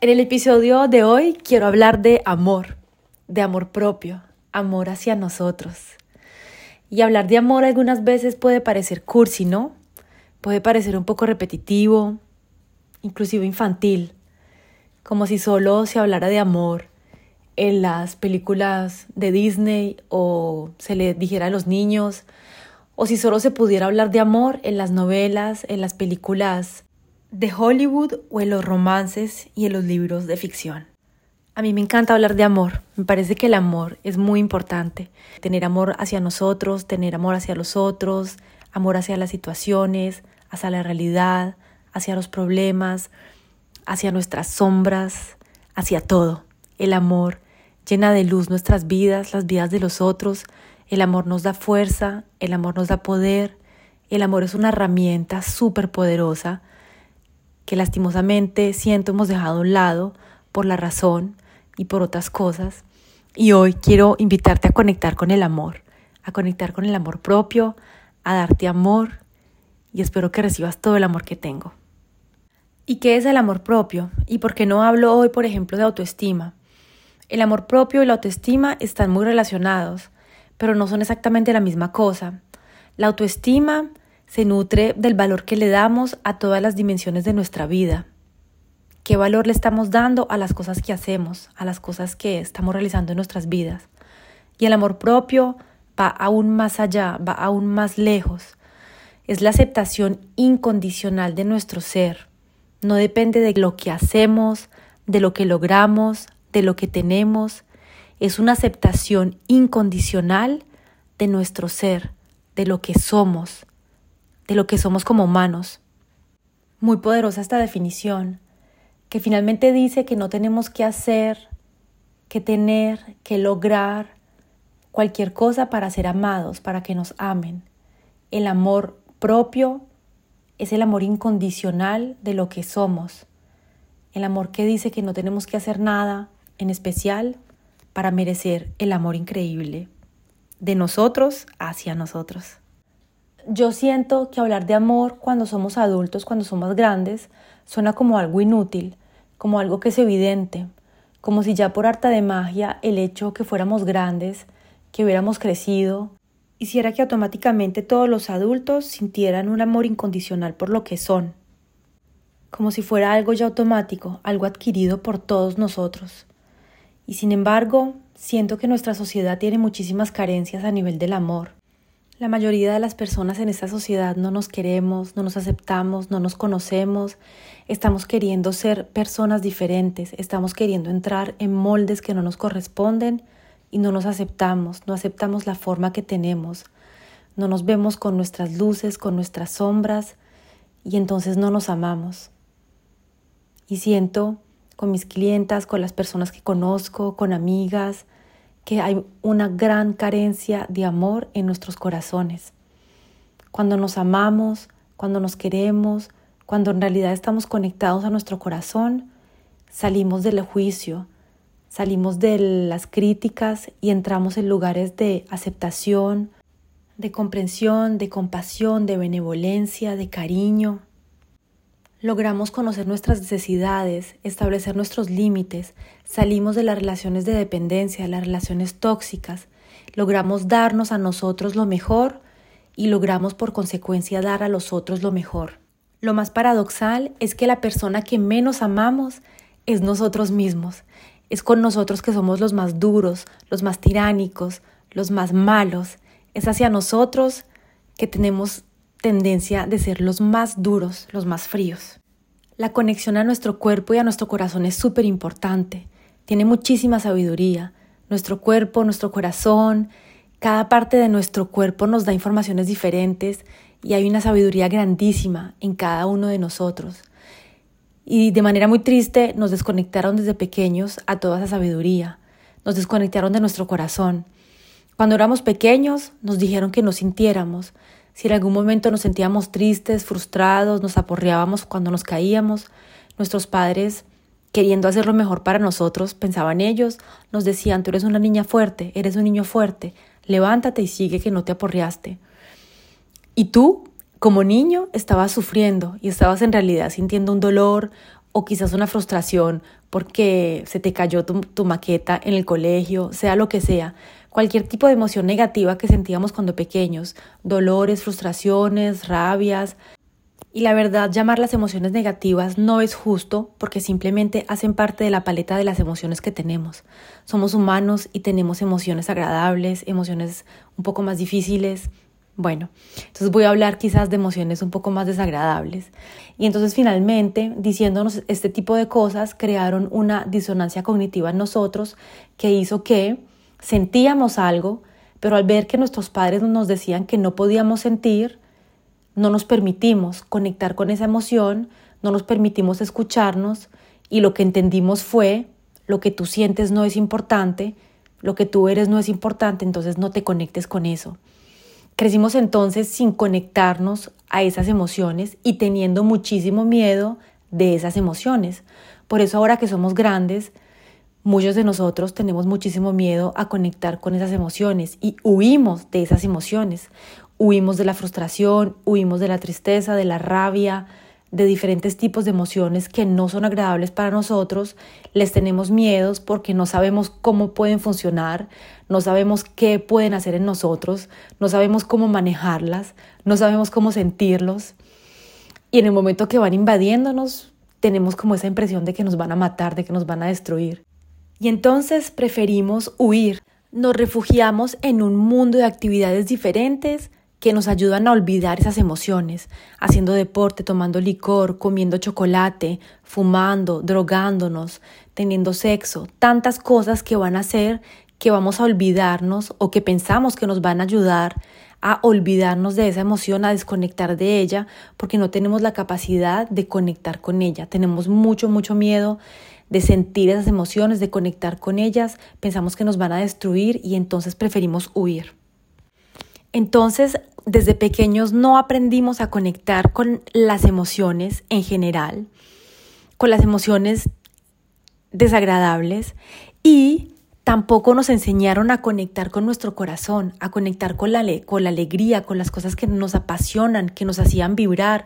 en el episodio de hoy quiero hablar de amor, de amor propio, amor hacia nosotros. Y hablar de amor algunas veces puede parecer cursi, ¿no? Puede parecer un poco repetitivo, inclusive infantil, como si solo se hablara de amor en las películas de Disney o se le dijera a los niños, o si solo se pudiera hablar de amor en las novelas, en las películas de Hollywood o en los romances y en los libros de ficción. A mí me encanta hablar de amor, me parece que el amor es muy importante, tener amor hacia nosotros, tener amor hacia los otros, amor hacia las situaciones, hacia la realidad, hacia los problemas, hacia nuestras sombras, hacia todo. El amor llena de luz nuestras vidas, las vidas de los otros. El amor nos da fuerza, el amor nos da poder. El amor es una herramienta súper poderosa que lastimosamente siento hemos dejado a un lado por la razón y por otras cosas. Y hoy quiero invitarte a conectar con el amor, a conectar con el amor propio, a darte amor y espero que recibas todo el amor que tengo. ¿Y qué es el amor propio? ¿Y por qué no hablo hoy, por ejemplo, de autoestima? El amor propio y la autoestima están muy relacionados, pero no son exactamente la misma cosa. La autoestima se nutre del valor que le damos a todas las dimensiones de nuestra vida. ¿Qué valor le estamos dando a las cosas que hacemos, a las cosas que estamos realizando en nuestras vidas? Y el amor propio va aún más allá, va aún más lejos. Es la aceptación incondicional de nuestro ser. No depende de lo que hacemos, de lo que logramos, de lo que tenemos, es una aceptación incondicional de nuestro ser, de lo que somos, de lo que somos como humanos. Muy poderosa esta definición, que finalmente dice que no tenemos que hacer, que tener, que lograr cualquier cosa para ser amados, para que nos amen. El amor propio es el amor incondicional de lo que somos. El amor que dice que no tenemos que hacer nada, en especial para merecer el amor increíble de nosotros hacia nosotros. Yo siento que hablar de amor cuando somos adultos, cuando somos grandes, suena como algo inútil, como algo que es evidente, como si ya por harta de magia el hecho que fuéramos grandes, que hubiéramos crecido, hiciera que automáticamente todos los adultos sintieran un amor incondicional por lo que son, como si fuera algo ya automático, algo adquirido por todos nosotros. Y sin embargo, siento que nuestra sociedad tiene muchísimas carencias a nivel del amor. La mayoría de las personas en esta sociedad no nos queremos, no nos aceptamos, no nos conocemos, estamos queriendo ser personas diferentes, estamos queriendo entrar en moldes que no nos corresponden y no nos aceptamos, no aceptamos la forma que tenemos, no nos vemos con nuestras luces, con nuestras sombras y entonces no nos amamos. Y siento con mis clientas, con las personas que conozco, con amigas, que hay una gran carencia de amor en nuestros corazones. Cuando nos amamos, cuando nos queremos, cuando en realidad estamos conectados a nuestro corazón, salimos del juicio, salimos de las críticas y entramos en lugares de aceptación, de comprensión, de compasión, de benevolencia, de cariño logramos conocer nuestras necesidades, establecer nuestros límites, salimos de las relaciones de dependencia, de las relaciones tóxicas, logramos darnos a nosotros lo mejor y logramos por consecuencia dar a los otros lo mejor. Lo más paradoxal es que la persona que menos amamos es nosotros mismos. es con nosotros que somos los más duros, los más tiránicos, los más malos. Es hacia nosotros que tenemos tendencia de ser los más duros, los más fríos. La conexión a nuestro cuerpo y a nuestro corazón es súper importante. Tiene muchísima sabiduría. Nuestro cuerpo, nuestro corazón, cada parte de nuestro cuerpo nos da informaciones diferentes y hay una sabiduría grandísima en cada uno de nosotros. Y de manera muy triste nos desconectaron desde pequeños a toda esa sabiduría. Nos desconectaron de nuestro corazón. Cuando éramos pequeños nos dijeron que no sintiéramos, si en algún momento nos sentíamos tristes, frustrados, nos aporreábamos cuando nos caíamos, nuestros padres, queriendo hacer lo mejor para nosotros, pensaban ellos, nos decían, tú eres una niña fuerte, eres un niño fuerte, levántate y sigue que no te aporreaste. Y tú, como niño, estabas sufriendo y estabas en realidad sintiendo un dolor o quizás una frustración porque se te cayó tu, tu maqueta en el colegio, sea lo que sea, cualquier tipo de emoción negativa que sentíamos cuando pequeños, dolores, frustraciones, rabias. Y la verdad, llamar las emociones negativas no es justo porque simplemente hacen parte de la paleta de las emociones que tenemos. Somos humanos y tenemos emociones agradables, emociones un poco más difíciles. Bueno, entonces voy a hablar quizás de emociones un poco más desagradables. Y entonces finalmente, diciéndonos este tipo de cosas, crearon una disonancia cognitiva en nosotros que hizo que sentíamos algo, pero al ver que nuestros padres nos decían que no podíamos sentir, no nos permitimos conectar con esa emoción, no nos permitimos escucharnos y lo que entendimos fue lo que tú sientes no es importante, lo que tú eres no es importante, entonces no te conectes con eso. Crecimos entonces sin conectarnos a esas emociones y teniendo muchísimo miedo de esas emociones. Por eso ahora que somos grandes, Muchos de nosotros tenemos muchísimo miedo a conectar con esas emociones y huimos de esas emociones. Huimos de la frustración, huimos de la tristeza, de la rabia, de diferentes tipos de emociones que no son agradables para nosotros. Les tenemos miedos porque no sabemos cómo pueden funcionar, no sabemos qué pueden hacer en nosotros, no sabemos cómo manejarlas, no sabemos cómo sentirlos. Y en el momento que van invadiéndonos, tenemos como esa impresión de que nos van a matar, de que nos van a destruir. Y entonces preferimos huir. Nos refugiamos en un mundo de actividades diferentes que nos ayudan a olvidar esas emociones, haciendo deporte, tomando licor, comiendo chocolate, fumando, drogándonos, teniendo sexo, tantas cosas que van a hacer que vamos a olvidarnos o que pensamos que nos van a ayudar a olvidarnos de esa emoción, a desconectar de ella, porque no tenemos la capacidad de conectar con ella. Tenemos mucho, mucho miedo de sentir esas emociones, de conectar con ellas, pensamos que nos van a destruir y entonces preferimos huir. Entonces, desde pequeños no aprendimos a conectar con las emociones en general, con las emociones desagradables y tampoco nos enseñaron a conectar con nuestro corazón, a conectar con la, con la alegría, con las cosas que nos apasionan, que nos hacían vibrar.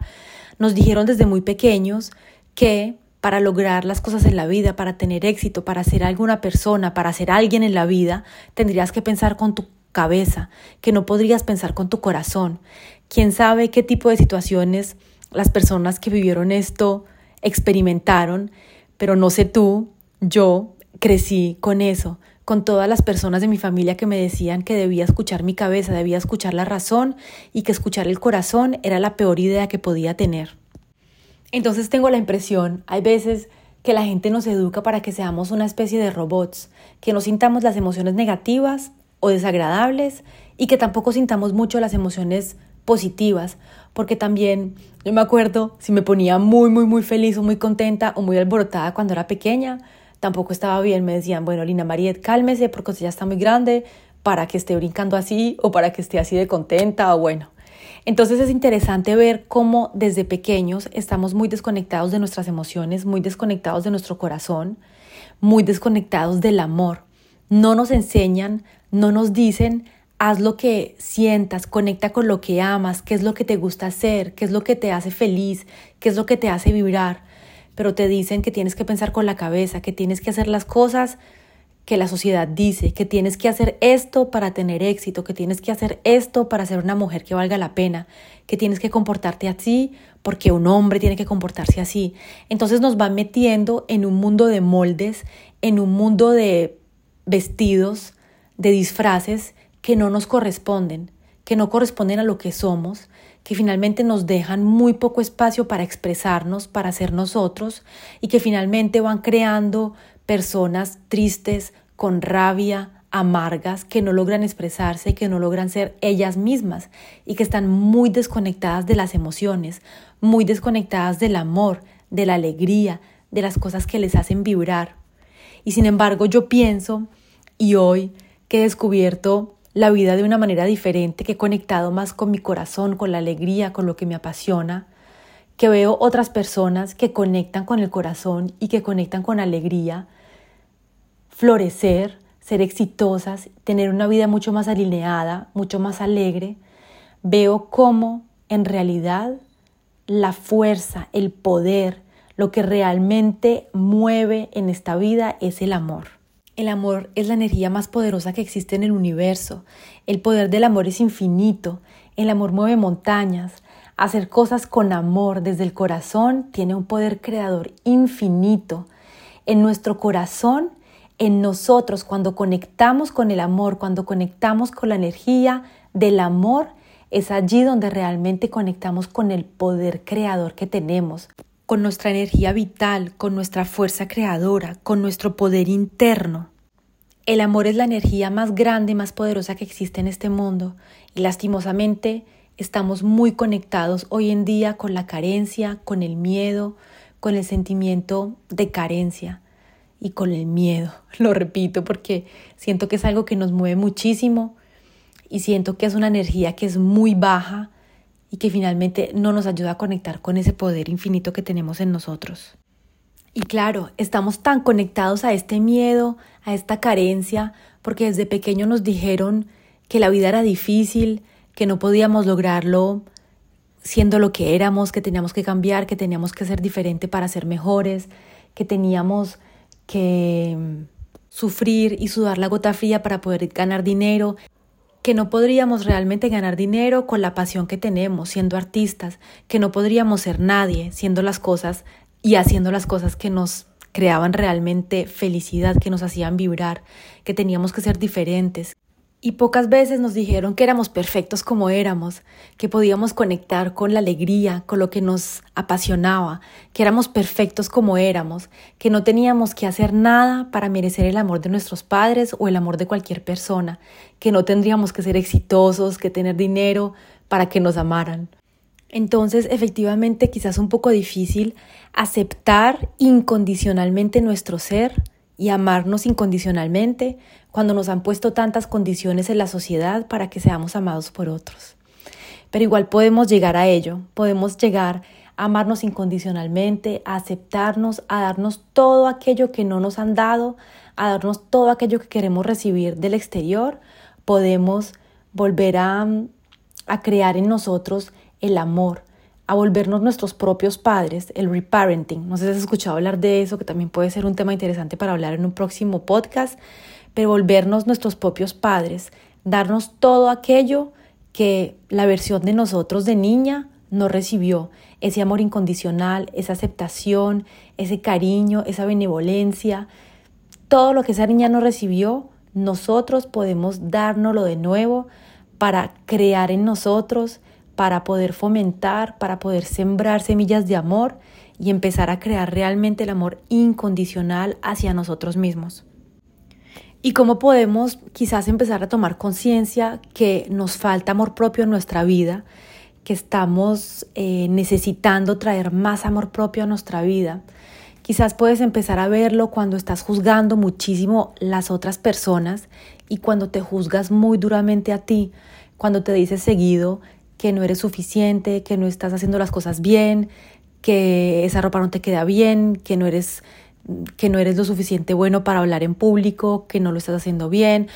Nos dijeron desde muy pequeños que para lograr las cosas en la vida, para tener éxito, para ser alguna persona, para ser alguien en la vida, tendrías que pensar con tu cabeza, que no podrías pensar con tu corazón. ¿Quién sabe qué tipo de situaciones las personas que vivieron esto experimentaron? Pero no sé tú, yo crecí con eso, con todas las personas de mi familia que me decían que debía escuchar mi cabeza, debía escuchar la razón y que escuchar el corazón era la peor idea que podía tener. Entonces tengo la impresión, hay veces que la gente nos educa para que seamos una especie de robots, que no sintamos las emociones negativas o desagradables y que tampoco sintamos mucho las emociones positivas, porque también yo me acuerdo si me ponía muy, muy, muy feliz o muy contenta o muy alborotada cuando era pequeña, tampoco estaba bien, me decían, bueno, Lina Mariet, cálmese porque usted ya está muy grande para que esté brincando así o para que esté así de contenta o bueno. Entonces es interesante ver cómo desde pequeños estamos muy desconectados de nuestras emociones, muy desconectados de nuestro corazón, muy desconectados del amor. No nos enseñan, no nos dicen, haz lo que sientas, conecta con lo que amas, qué es lo que te gusta hacer, qué es lo que te hace feliz, qué es lo que te hace vibrar. Pero te dicen que tienes que pensar con la cabeza, que tienes que hacer las cosas que la sociedad dice, que tienes que hacer esto para tener éxito, que tienes que hacer esto para ser una mujer que valga la pena, que tienes que comportarte así porque un hombre tiene que comportarse así. Entonces nos van metiendo en un mundo de moldes, en un mundo de vestidos, de disfraces que no nos corresponden, que no corresponden a lo que somos, que finalmente nos dejan muy poco espacio para expresarnos, para ser nosotros, y que finalmente van creando personas tristes, con rabia, amargas, que no logran expresarse, que no logran ser ellas mismas y que están muy desconectadas de las emociones, muy desconectadas del amor, de la alegría, de las cosas que les hacen vibrar. Y sin embargo yo pienso, y hoy que he descubierto la vida de una manera diferente, que he conectado más con mi corazón, con la alegría, con lo que me apasiona, que veo otras personas que conectan con el corazón y que conectan con alegría, florecer, ser exitosas, tener una vida mucho más alineada, mucho más alegre, veo cómo en realidad la fuerza, el poder, lo que realmente mueve en esta vida es el amor. El amor es la energía más poderosa que existe en el universo. El poder del amor es infinito. El amor mueve montañas. Hacer cosas con amor desde el corazón tiene un poder creador infinito. En nuestro corazón en nosotros, cuando conectamos con el amor, cuando conectamos con la energía del amor, es allí donde realmente conectamos con el poder creador que tenemos, con nuestra energía vital, con nuestra fuerza creadora, con nuestro poder interno. El amor es la energía más grande, más poderosa que existe en este mundo. Y lastimosamente estamos muy conectados hoy en día con la carencia, con el miedo, con el sentimiento de carencia y con el miedo. Lo repito porque siento que es algo que nos mueve muchísimo y siento que es una energía que es muy baja y que finalmente no nos ayuda a conectar con ese poder infinito que tenemos en nosotros. Y claro, estamos tan conectados a este miedo, a esta carencia, porque desde pequeño nos dijeron que la vida era difícil, que no podíamos lograrlo siendo lo que éramos, que teníamos que cambiar, que teníamos que ser diferente para ser mejores, que teníamos que mm, sufrir y sudar la gota fría para poder ganar dinero, que no podríamos realmente ganar dinero con la pasión que tenemos siendo artistas, que no podríamos ser nadie siendo las cosas y haciendo las cosas que nos creaban realmente felicidad, que nos hacían vibrar, que teníamos que ser diferentes, y pocas veces nos dijeron que éramos perfectos como éramos, que podíamos conectar con la alegría, con lo que nos apasionaba, que éramos perfectos como éramos, que no teníamos que hacer nada para merecer el amor de nuestros padres o el amor de cualquier persona, que no tendríamos que ser exitosos, que tener dinero para que nos amaran. Entonces, efectivamente, quizás un poco difícil aceptar incondicionalmente nuestro ser y amarnos incondicionalmente cuando nos han puesto tantas condiciones en la sociedad para que seamos amados por otros. Pero igual podemos llegar a ello, podemos llegar a amarnos incondicionalmente, a aceptarnos, a darnos todo aquello que no nos han dado, a darnos todo aquello que queremos recibir del exterior, podemos volver a, a crear en nosotros el amor, a volvernos nuestros propios padres, el reparenting. No sé si has escuchado hablar de eso, que también puede ser un tema interesante para hablar en un próximo podcast, pero volvernos nuestros propios padres, darnos todo aquello que la versión de nosotros de niña no recibió, ese amor incondicional, esa aceptación, ese cariño, esa benevolencia, todo lo que esa niña no recibió, nosotros podemos dárnoslo de nuevo para crear en nosotros para poder fomentar, para poder sembrar semillas de amor y empezar a crear realmente el amor incondicional hacia nosotros mismos. Y cómo podemos quizás empezar a tomar conciencia que nos falta amor propio en nuestra vida, que estamos eh, necesitando traer más amor propio a nuestra vida. Quizás puedes empezar a verlo cuando estás juzgando muchísimo las otras personas y cuando te juzgas muy duramente a ti, cuando te dices seguido que no eres suficiente, que no estás haciendo las cosas bien, que esa ropa no te queda bien, que no eres que no eres lo suficiente bueno para hablar en público, que no lo estás haciendo bien.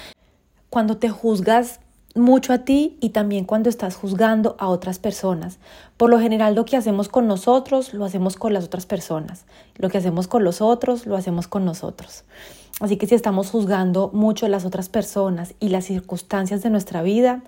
Cuando te juzgas mucho a ti y también cuando estás juzgando a otras personas. Por lo general lo que hacemos con nosotros lo hacemos con las otras personas. Lo que hacemos con los otros lo hacemos con nosotros. Así que si estamos juzgando mucho a las otras personas y las circunstancias de nuestra vida,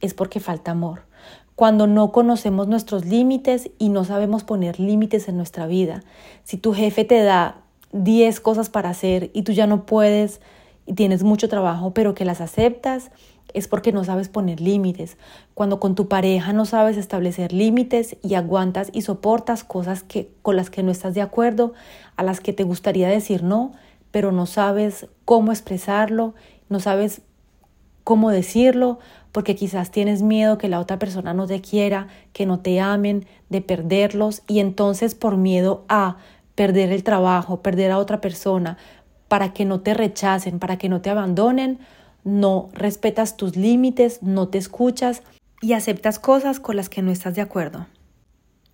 es porque falta amor. Cuando no conocemos nuestros límites y no sabemos poner límites en nuestra vida. Si tu jefe te da 10 cosas para hacer y tú ya no puedes y tienes mucho trabajo, pero que las aceptas, es porque no sabes poner límites. Cuando con tu pareja no sabes establecer límites y aguantas y soportas cosas que, con las que no estás de acuerdo, a las que te gustaría decir no, pero no sabes cómo expresarlo, no sabes cómo decirlo, porque quizás tienes miedo que la otra persona no te quiera, que no te amen, de perderlos y entonces por miedo a perder el trabajo, perder a otra persona, para que no te rechacen, para que no te abandonen, no respetas tus límites, no te escuchas y aceptas cosas con las que no estás de acuerdo.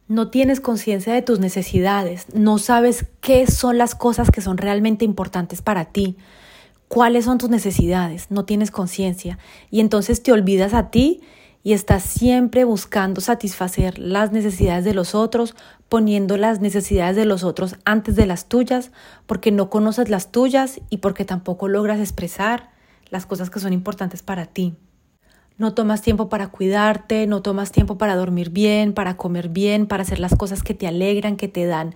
No tienes conciencia de tus necesidades, no sabes qué son las cosas que son realmente importantes para ti, cuáles son tus necesidades, no tienes conciencia y entonces te olvidas a ti y estás siempre buscando satisfacer las necesidades de los otros, poniendo las necesidades de los otros antes de las tuyas, porque no conoces las tuyas y porque tampoco logras expresar las cosas que son importantes para ti. No tomas tiempo para cuidarte, no tomas tiempo para dormir bien, para comer bien, para hacer las cosas que te alegran, que te dan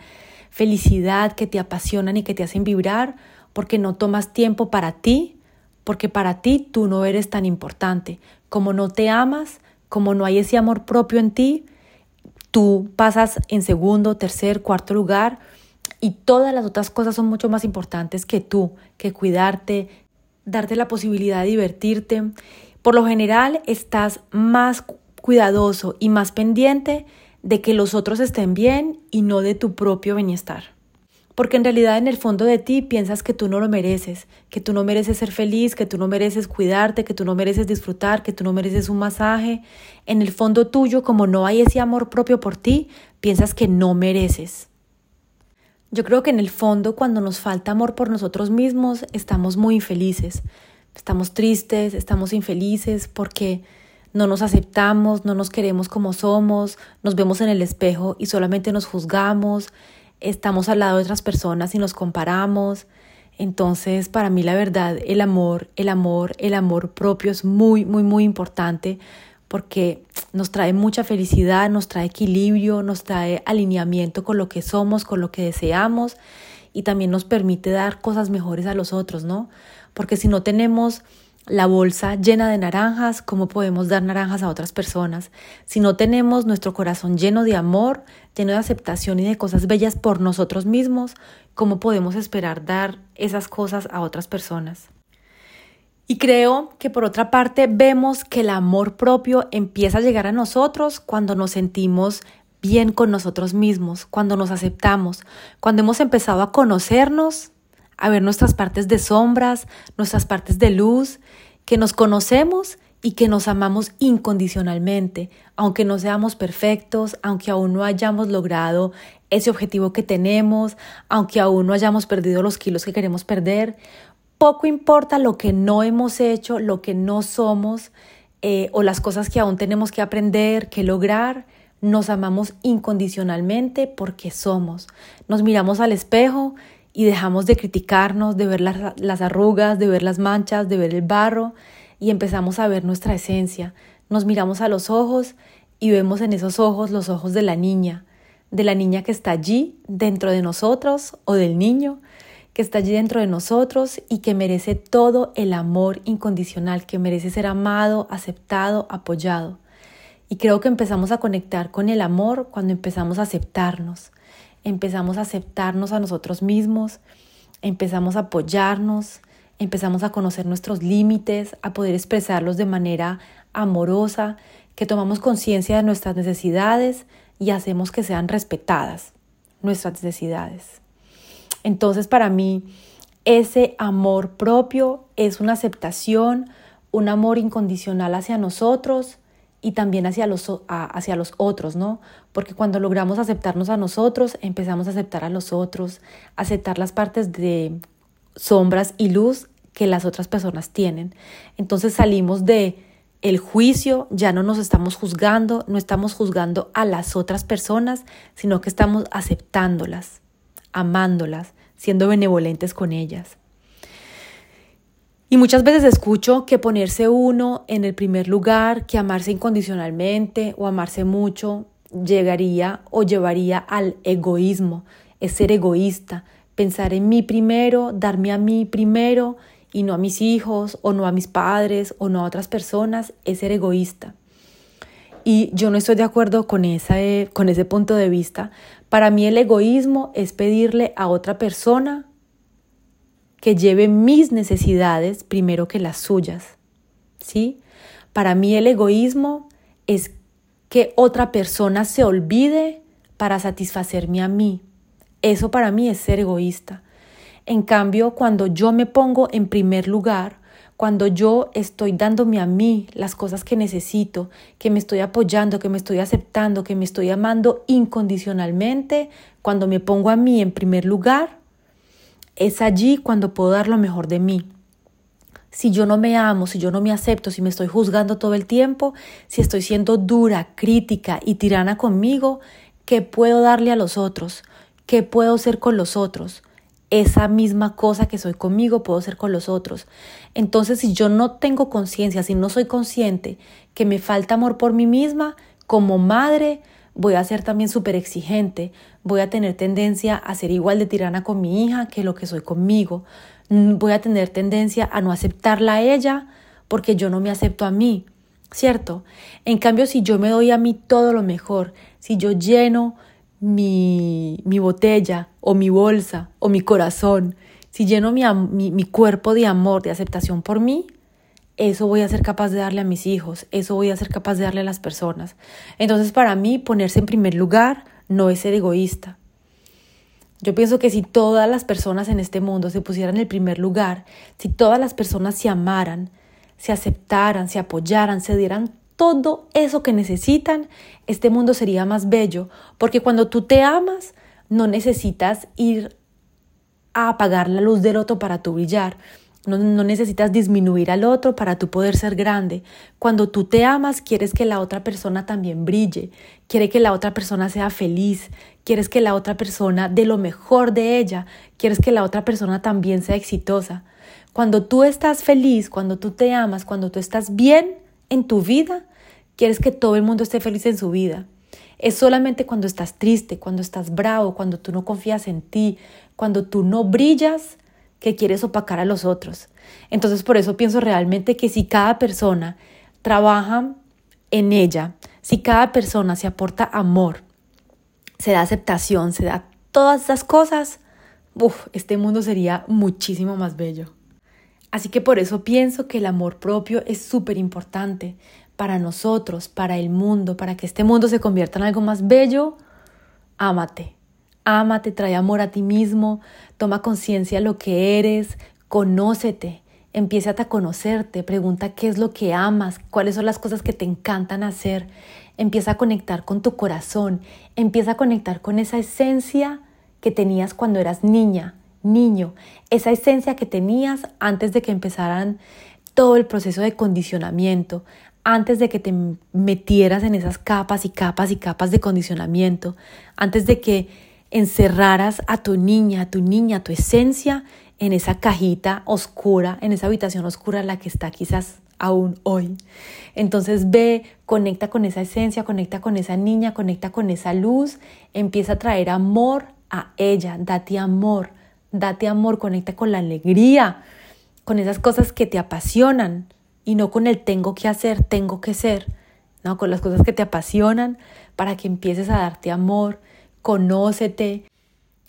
felicidad, que te apasionan y que te hacen vibrar, porque no tomas tiempo para ti, porque para ti tú no eres tan importante. Como no te amas, como no hay ese amor propio en ti, tú pasas en segundo, tercer, cuarto lugar y todas las otras cosas son mucho más importantes que tú, que cuidarte, darte la posibilidad de divertirte. Por lo general estás más cuidadoso y más pendiente de que los otros estén bien y no de tu propio bienestar. Porque en realidad en el fondo de ti piensas que tú no lo mereces, que tú no mereces ser feliz, que tú no mereces cuidarte, que tú no mereces disfrutar, que tú no mereces un masaje. En el fondo tuyo, como no hay ese amor propio por ti, piensas que no mereces. Yo creo que en el fondo cuando nos falta amor por nosotros mismos estamos muy infelices. Estamos tristes, estamos infelices porque no nos aceptamos, no nos queremos como somos, nos vemos en el espejo y solamente nos juzgamos, estamos al lado de otras personas y nos comparamos. Entonces, para mí la verdad, el amor, el amor, el amor propio es muy, muy, muy importante porque nos trae mucha felicidad, nos trae equilibrio, nos trae alineamiento con lo que somos, con lo que deseamos y también nos permite dar cosas mejores a los otros, ¿no? Porque si no tenemos la bolsa llena de naranjas, ¿cómo podemos dar naranjas a otras personas? Si no tenemos nuestro corazón lleno de amor, lleno de aceptación y de cosas bellas por nosotros mismos, ¿cómo podemos esperar dar esas cosas a otras personas? Y creo que por otra parte vemos que el amor propio empieza a llegar a nosotros cuando nos sentimos bien con nosotros mismos, cuando nos aceptamos, cuando hemos empezado a conocernos, a ver nuestras partes de sombras, nuestras partes de luz, que nos conocemos y que nos amamos incondicionalmente, aunque no seamos perfectos, aunque aún no hayamos logrado ese objetivo que tenemos, aunque aún no hayamos perdido los kilos que queremos perder, poco importa lo que no hemos hecho, lo que no somos eh, o las cosas que aún tenemos que aprender, que lograr. Nos amamos incondicionalmente porque somos. Nos miramos al espejo y dejamos de criticarnos, de ver las, las arrugas, de ver las manchas, de ver el barro y empezamos a ver nuestra esencia. Nos miramos a los ojos y vemos en esos ojos los ojos de la niña, de la niña que está allí dentro de nosotros o del niño que está allí dentro de nosotros y que merece todo el amor incondicional, que merece ser amado, aceptado, apoyado. Y creo que empezamos a conectar con el amor cuando empezamos a aceptarnos, empezamos a aceptarnos a nosotros mismos, empezamos a apoyarnos, empezamos a conocer nuestros límites, a poder expresarlos de manera amorosa, que tomamos conciencia de nuestras necesidades y hacemos que sean respetadas nuestras necesidades. Entonces para mí ese amor propio es una aceptación, un amor incondicional hacia nosotros y también hacia los, hacia los otros, ¿no? Porque cuando logramos aceptarnos a nosotros, empezamos a aceptar a los otros, aceptar las partes de sombras y luz que las otras personas tienen. Entonces salimos de el juicio, ya no nos estamos juzgando, no estamos juzgando a las otras personas, sino que estamos aceptándolas amándolas, siendo benevolentes con ellas. Y muchas veces escucho que ponerse uno en el primer lugar, que amarse incondicionalmente o amarse mucho, llegaría o llevaría al egoísmo, es ser egoísta, pensar en mí primero, darme a mí primero y no a mis hijos o no a mis padres o no a otras personas, es ser egoísta. Y yo no estoy de acuerdo con, esa, con ese punto de vista. Para mí el egoísmo es pedirle a otra persona que lleve mis necesidades primero que las suyas. ¿Sí? Para mí el egoísmo es que otra persona se olvide para satisfacerme a mí. Eso para mí es ser egoísta. En cambio, cuando yo me pongo en primer lugar, cuando yo estoy dándome a mí las cosas que necesito, que me estoy apoyando, que me estoy aceptando, que me estoy amando incondicionalmente, cuando me pongo a mí en primer lugar, es allí cuando puedo dar lo mejor de mí si yo no me amo, si yo no me acepto, si me estoy juzgando todo el tiempo, si estoy siendo dura, crítica y tirana conmigo, ¿qué puedo darle a los otros? ¿Qué puedo ser con los otros? Esa misma cosa que soy conmigo puedo ser con los otros. Entonces, si yo no tengo conciencia, si no soy consciente que me falta amor por mí misma, como madre, voy a ser también súper exigente, voy a tener tendencia a ser igual de tirana con mi hija que lo que soy conmigo, Mm, voy a tener tendencia a no aceptarla a ella porque yo no me acepto a mí, ¿cierto? En cambio, si yo me doy a mí todo lo mejor, si yo lleno mi, mi botella o mi bolsa o mi corazón, si lleno mi, mi, mi cuerpo de amor, de aceptación por mí, eso voy a ser capaz de darle a mis hijos, eso voy a ser capaz de darle a las personas. Entonces, para mí, ponerse en primer lugar no es ser egoísta, yo pienso que si todas las personas en este mundo se pusieran en el primer lugar, si todas las personas se amaran, se aceptaran, se apoyaran, se dieran todo eso que necesitan, este mundo sería más bello, porque cuando tú te amas, no necesitas ir a apagar la luz del otro para tu brillar, no, necesitas disminuir al otro para tú poder ser grande. Cuando tú te amas, quieres que la otra persona también brille, quiere que la otra persona sea feliz, quieres que la otra persona dé lo mejor de ella, quieres que la otra persona también sea exitosa. Cuando tú estás feliz, cuando tú te amas, cuando tú estás bien en tu vida, quieres que todo el mundo esté feliz en su vida. Es solamente cuando estás triste, cuando estás bravo, cuando tú no confías en ti, cuando tú no brillas, que quieres opacar a los otros. Entonces por eso pienso realmente que si cada persona trabaja en ella, si cada persona se aporta amor, se da aceptación, se da todas esas cosas, uf, este mundo sería muchísimo más bello. Así que por eso pienso que el amor propio es súper importante para nosotros, para el mundo, para que este mundo se convierta en algo más bello. Ámate, Ámate, trae amor a ti mismo, toma conciencia lo que eres, conócete, empieza a conocerte, pregunta qué es lo que amas, cuáles son las cosas que te encantan hacer, empieza a conectar con tu corazón, empieza a conectar con esa esencia que tenías cuando eras niña, niño, esa esencia que tenías antes de que empezaran todo el proceso de condicionamiento, antes de que te metieras en esas capas y capas y capas de condicionamiento, antes de que encerraras a tu niña, a tu niña, a tu esencia en esa cajita oscura, en esa habitación oscura en la que está quizás aún hoy. Entonces ve, conecta con esa esencia, conecta con esa niña, conecta con esa luz, empieza a traer amor a ella, date amor, date amor, conecta con la alegría, con esas cosas que te apasionan y no con el tengo que hacer, tengo que ser, no, con las cosas que te apasionan para que empieces a darte amor, conócete,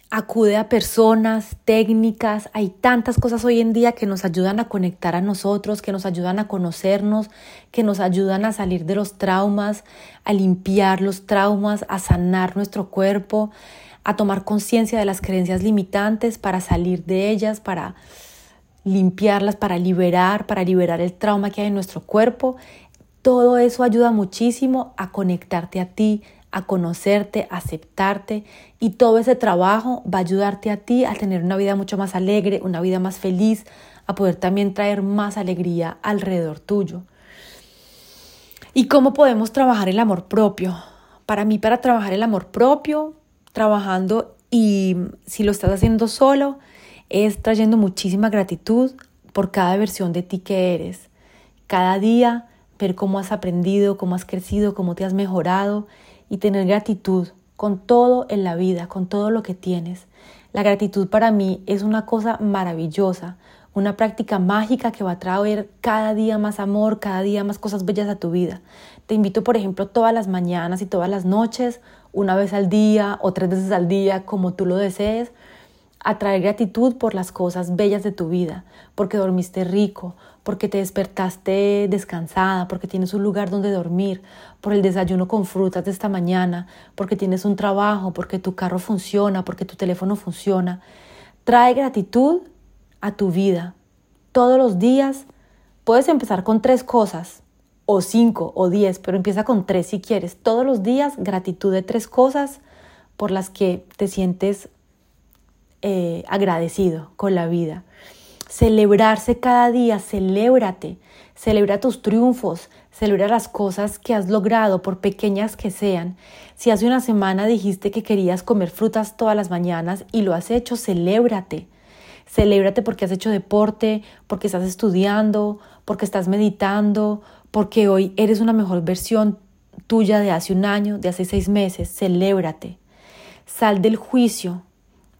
acude a personas, técnicas, hay tantas cosas hoy en día que nos ayudan a conectar a nosotros, que nos ayudan a conocernos, que nos ayudan a salir de los traumas, a limpiar los traumas, a sanar nuestro cuerpo, a tomar conciencia de las creencias limitantes para salir de ellas, para limpiarlas, para liberar, para liberar el trauma que hay en nuestro cuerpo. Todo eso ayuda muchísimo a conectarte a ti, a conocerte, a aceptarte y todo ese trabajo va a ayudarte a ti a tener una vida mucho más alegre, una vida más feliz, a poder también traer más alegría alrededor tuyo. ¿Y cómo podemos trabajar el amor propio? Para mí, para trabajar el amor propio, trabajando y si lo estás haciendo solo, es trayendo muchísima gratitud por cada versión de ti que eres. Cada día ver cómo has aprendido, cómo has crecido, cómo te has mejorado y tener gratitud con todo en la vida, con todo lo que tienes. La gratitud para mí es una cosa maravillosa, una práctica mágica que va a traer cada día más amor, cada día más cosas bellas a tu vida. Te invito, por ejemplo, todas las mañanas y todas las noches, una vez al día o tres veces al día, como tú lo desees, a traer gratitud por las cosas bellas de tu vida, porque dormiste rico, porque te despertaste descansada, porque tienes un lugar donde dormir, por el desayuno con frutas de esta mañana, porque tienes un trabajo, porque tu carro funciona, porque tu teléfono funciona. Trae gratitud a tu vida. Todos los días puedes empezar con tres cosas, o cinco, o diez, pero empieza con tres si quieres. Todos los días gratitud de tres cosas por las que te sientes eh, agradecido con la vida. Celebrarse cada día, celébrate, celebra tus triunfos, celebra las cosas que has logrado, por pequeñas que sean. Si hace una semana dijiste que querías comer frutas todas las mañanas y lo has hecho, celébrate. Celébrate porque has hecho deporte, porque estás estudiando, porque estás meditando, porque hoy eres una mejor versión tuya de hace un año, de hace seis meses. Celébrate. Sal del juicio,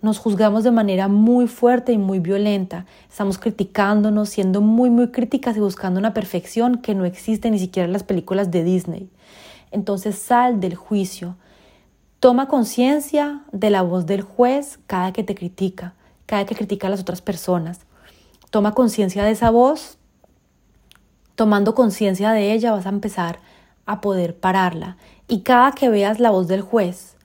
nos juzgamos de manera muy fuerte y muy violenta. Estamos criticándonos, siendo muy, muy críticas y buscando una perfección que no existe ni siquiera en las películas de Disney. Entonces sal del juicio. Toma conciencia de la voz del juez cada que te critica, cada que critica a las otras personas. Toma conciencia de esa voz. Tomando conciencia de ella vas a empezar a poder pararla. Y cada que veas la voz del juez,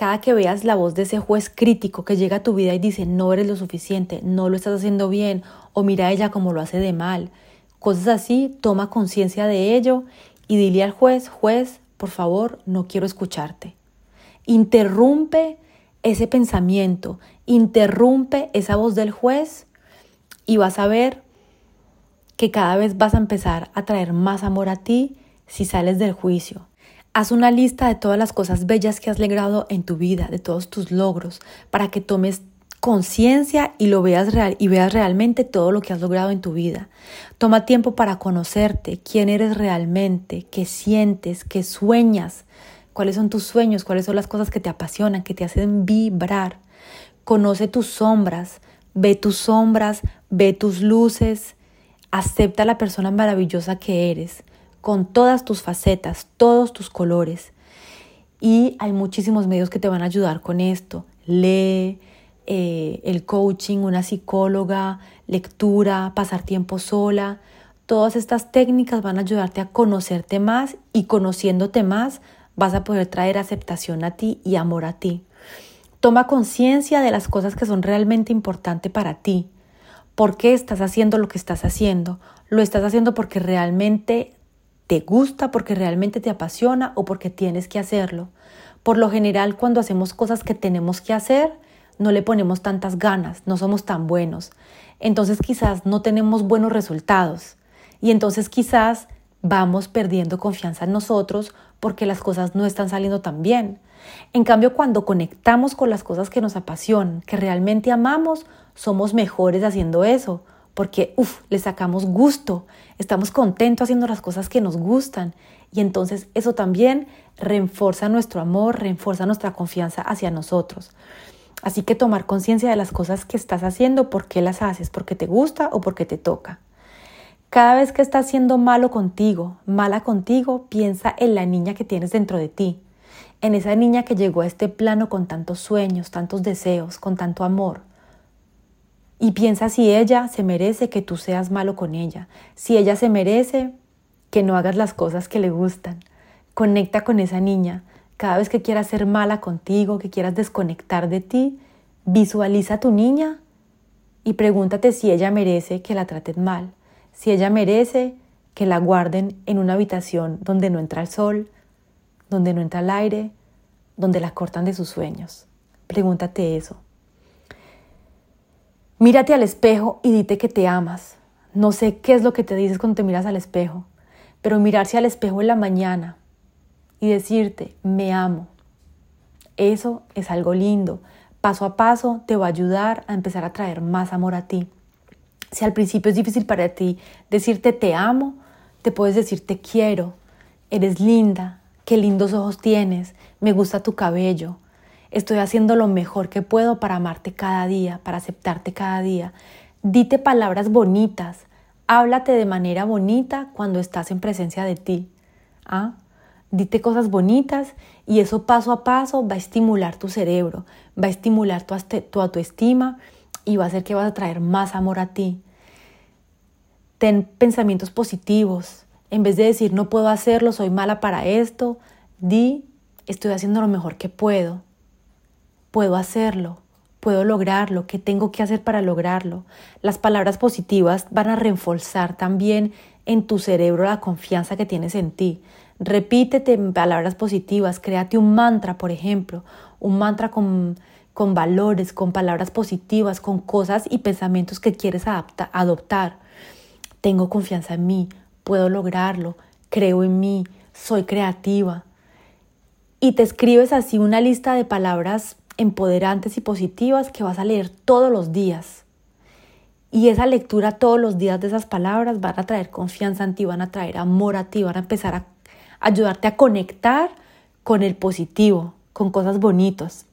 cada que veas la voz de ese juez crítico que llega a tu vida y dice no eres lo suficiente, no lo estás haciendo bien o mira a ella como lo hace de mal, cosas así, toma conciencia de ello y dile al juez, juez, por favor, no quiero escucharte. Interrumpe ese pensamiento, interrumpe esa voz del juez y vas a ver que cada vez vas a empezar a traer más amor a ti si sales del juicio, Haz una lista de todas las cosas bellas que has logrado en tu vida, de todos tus logros, para que tomes conciencia y lo veas real y veas realmente todo lo que has logrado en tu vida. Toma tiempo para conocerte, quién eres realmente, qué sientes, qué sueñas, cuáles son tus sueños, cuáles son las cosas que te apasionan, que te hacen vibrar. Conoce tus sombras, ve tus sombras, ve tus luces, acepta la persona maravillosa que eres con todas tus facetas, todos tus colores. Y hay muchísimos medios que te van a ayudar con esto. Lee, eh, el coaching, una psicóloga, lectura, pasar tiempo sola. Todas estas técnicas van a ayudarte a conocerte más y conociéndote más vas a poder traer aceptación a ti y amor a ti. Toma conciencia de las cosas que son realmente importantes para ti. ¿Por qué estás haciendo lo que estás haciendo? ¿Lo estás haciendo porque realmente te gusta, porque realmente te apasiona o porque tienes que hacerlo. Por lo general, cuando hacemos cosas que tenemos que hacer, no le ponemos tantas ganas, no somos tan buenos. Entonces quizás no tenemos buenos resultados y entonces quizás vamos perdiendo confianza en nosotros porque las cosas no están saliendo tan bien. En cambio, cuando conectamos con las cosas que nos apasionan, que realmente amamos, somos mejores haciendo eso, porque, uff, le sacamos gusto, estamos contentos haciendo las cosas que nos gustan y entonces eso también refuerza nuestro amor, refuerza nuestra confianza hacia nosotros. Así que tomar conciencia de las cosas que estás haciendo, por qué las haces, porque te gusta o porque te toca. Cada vez que estás siendo malo contigo, mala contigo, piensa en la niña que tienes dentro de ti, en esa niña que llegó a este plano con tantos sueños, tantos deseos, con tanto amor. Y piensa si ella se merece que tú seas malo con ella, si ella se merece que no hagas las cosas que le gustan. Conecta con esa niña. Cada vez que quieras ser mala contigo, que quieras desconectar de ti, visualiza a tu niña y pregúntate si ella merece que la traten mal, si ella merece que la guarden en una habitación donde no entra el sol, donde no entra el aire, donde la cortan de sus sueños. Pregúntate eso. Mírate al espejo y dite que te amas. No sé qué es lo que te dices cuando te miras al espejo, pero mirarse al espejo en la mañana y decirte, me amo. Eso es algo lindo. Paso a paso te va a ayudar a empezar a traer más amor a ti. Si al principio es difícil para ti decirte te amo, te puedes decir te quiero, eres linda, qué lindos ojos tienes, me gusta tu cabello, estoy haciendo lo mejor que puedo para amarte cada día, para aceptarte cada día. Dite palabras bonitas, háblate de manera bonita cuando estás en presencia de ti. ¿Ah? Dite cosas bonitas y eso paso a paso va a estimular tu cerebro, va a estimular tu, tu autoestima y va a hacer que vas a traer más amor a ti. Ten pensamientos positivos. En vez de decir no puedo hacerlo, soy mala para esto, di estoy haciendo lo mejor que puedo. Puedo hacerlo, puedo lograrlo, qué tengo que hacer para lograrlo. Las palabras positivas van a reforzar también en tu cerebro la confianza que tienes en ti. Repítete palabras positivas, créate un mantra, por ejemplo, un mantra con, con valores, con palabras positivas, con cosas y pensamientos que quieres adoptar. Tengo confianza en mí, puedo lograrlo, creo en mí, soy creativa. Y te escribes así una lista de palabras empoderantes y positivas que vas a leer todos los días. Y esa lectura todos los días de esas palabras van a traer confianza en ti, van a traer amor a ti, van a empezar a ayudarte a conectar con el positivo, con cosas bonitas.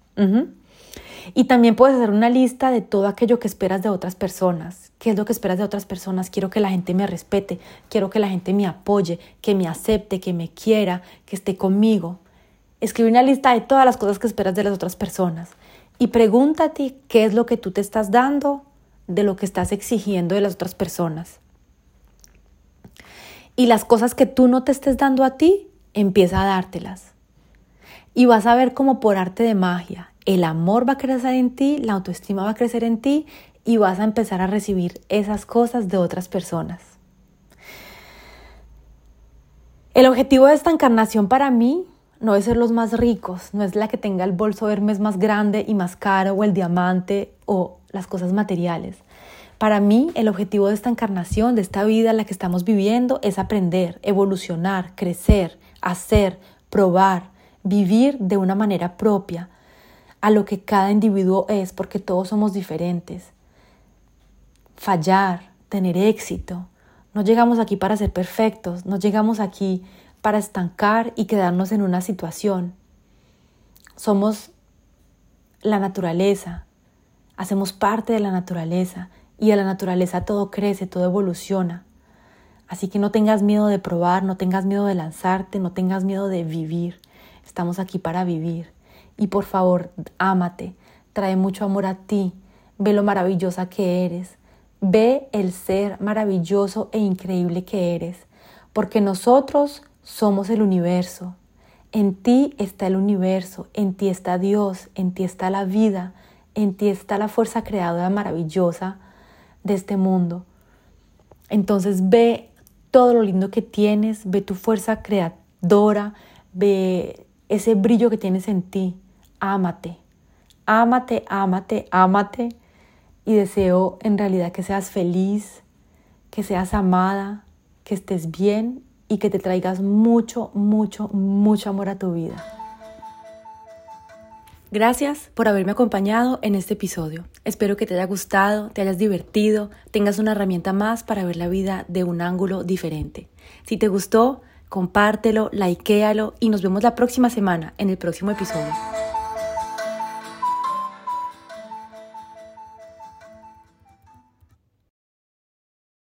Y también puedes hacer una lista de todo aquello que esperas de otras personas. ¿Qué es lo que esperas de otras personas? Quiero que la gente me respete, quiero que la gente me apoye, que me acepte, que me quiera, que esté conmigo. Escribe una lista de todas las cosas que esperas de las otras personas y pregúntate qué es lo que tú te estás dando de lo que estás exigiendo de las otras personas. Y las cosas que tú no te estés dando a ti, empieza a dártelas. Y vas a ver como por arte de magia, el amor va a crecer en ti, la autoestima va a crecer en ti y vas a empezar a recibir esas cosas de otras personas. El objetivo de esta encarnación para mí no es ser los más ricos, no es la que tenga el bolso Hermes más grande y más caro o el diamante o las cosas materiales. Para mí, el objetivo de esta encarnación, de esta vida la que estamos viviendo, es aprender, evolucionar, crecer, hacer, probar, vivir de una manera propia a lo que cada individuo es, porque todos somos diferentes. Fallar, tener éxito. No llegamos aquí para ser perfectos, no llegamos aquí para estancar y quedarnos en una situación. Somos la naturaleza, hacemos parte de la naturaleza y en la naturaleza todo crece, todo evoluciona. Así que no tengas miedo de probar, no tengas miedo de lanzarte, no tengas miedo de vivir. Estamos aquí para vivir. Y por favor, ámate, trae mucho amor a ti, ve lo maravillosa que eres, ve el ser maravilloso e increíble que eres, porque nosotros somos el universo. En ti está el universo, en ti está Dios, en ti está la vida, en ti está la fuerza creadora maravillosa de este mundo. Entonces ve todo lo lindo que tienes, ve tu fuerza creadora, ve ese brillo que tienes en ti. Ámate, ámate, ámate, ámate. Y deseo en realidad que seas feliz, que seas amada, que estés bien y que te traigas mucho, mucho, mucho amor a tu vida. Gracias por haberme acompañado en este episodio. Espero que te haya gustado, te hayas divertido, tengas una herramienta más para ver la vida de un ángulo diferente. Si te gustó, compártelo, likealo y nos vemos la próxima semana en el próximo episodio.